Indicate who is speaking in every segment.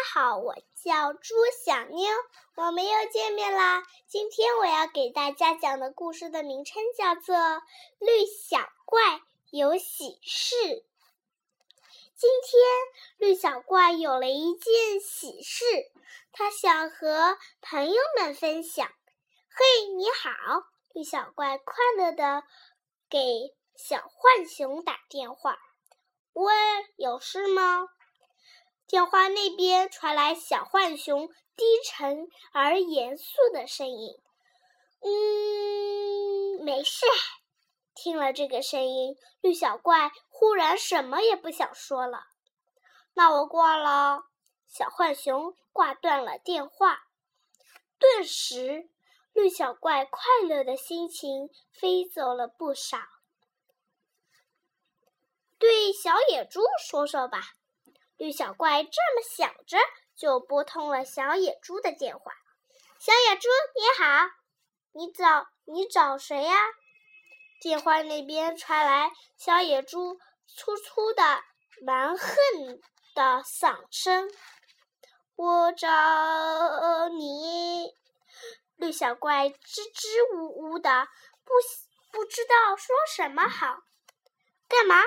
Speaker 1: 大家好，我叫朱小妞，我们又见面啦。今天我要给大家讲的故事的名称叫做《绿小怪有喜事》。今天绿小怪有了一件喜事，他想和朋友们分享。嘿，你好！绿小怪快乐的给小浣熊打电话。喂，有事吗？电话那边传来小浣熊低沉而严肃的声音：“嗯，没事。”听了这个声音，绿小怪忽然什么也不想说了。那我挂了。小浣熊挂断了电话，顿时，绿小怪快乐的心情飞走了不少。对小野猪说说吧。绿小怪这么想着，就拨通了小野猪的电话。小野猪，你好，你找你找谁呀？电话那边传来小野猪粗粗的、蛮横的嗓声：“我找你。”绿小怪支支吾吾的，不不知道说什么好。干嘛？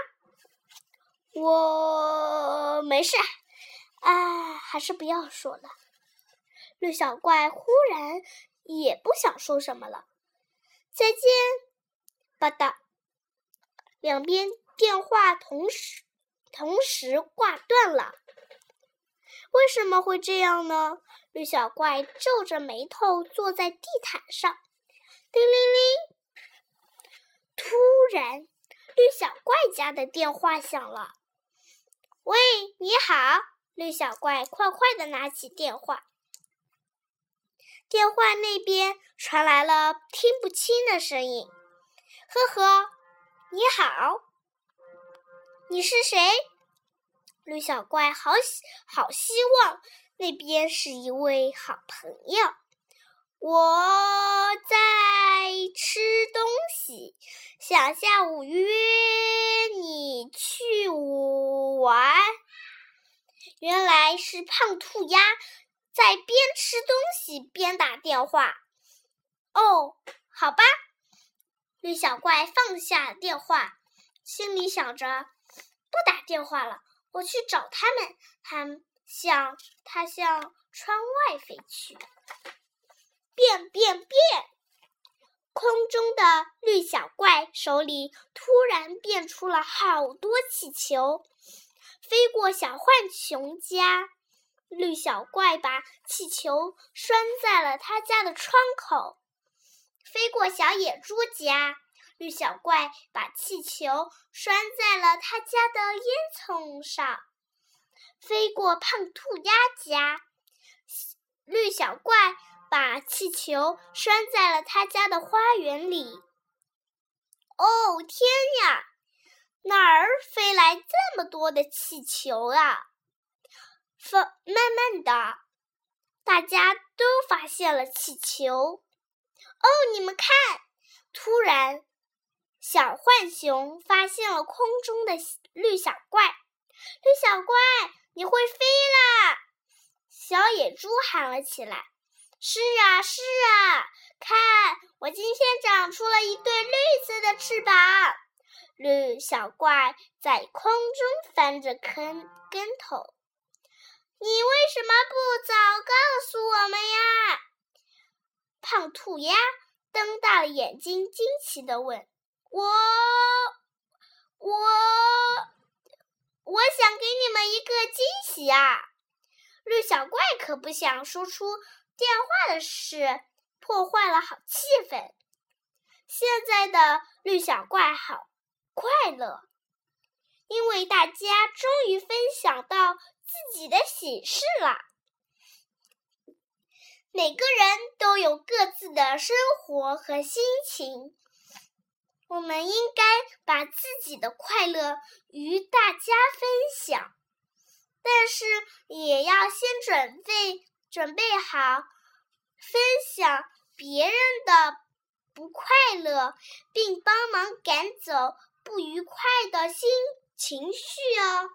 Speaker 1: 我没事，哎，还是不要说了。绿小怪忽然也不想说什么了。再见，吧嗒，两边电话同时同时挂断了。为什么会这样呢？绿小怪皱着眉头坐在地毯上。叮铃铃！突然，绿小怪家的电话响了。喂，你好，绿小怪快快的拿起电话。电话那边传来了听不清的声音：“呵呵，你好，你是谁？”绿小怪好好希望那边是一位好朋友。我在吃东西，想下午约你去玩。原来是胖兔鸭在边吃东西边打电话。哦，好吧，绿小怪放下电话，心里想着不打电话了，我去找他们。他向他向窗外飞去。变变变！空中的绿小怪手里突然变出了好多气球，飞过小浣熊家。绿小怪把气球拴在了他家的窗口，飞过小野猪家。绿小怪把气球拴在了他家的烟囱上，飞过胖兔鸭家。绿小怪。把气球拴在了他家的花园里。哦，天呀！哪儿飞来这么多的气球啊？风慢慢的，大家都发现了气球。哦，你们看！突然，小浣熊发现了空中的绿小怪。绿小怪，你会飞啦！小野猪喊了起来。是啊，是啊，看，我今天长出了一对绿色的翅膀。绿小怪在空中翻着跟跟头。你为什么不早告诉我们呀？胖兔鸭瞪大了眼睛，惊奇地问：“我，我，我想给你们一个惊喜啊！”绿小怪可不想说出。电话的事破坏了好气氛。现在的绿小怪好快乐，因为大家终于分享到自己的喜事了。每个人都有各自的生活和心情，我们应该把自己的快乐与大家分享，但是也要先准备。准备好分享别人的不快乐，并帮忙赶走不愉快的心情绪哦。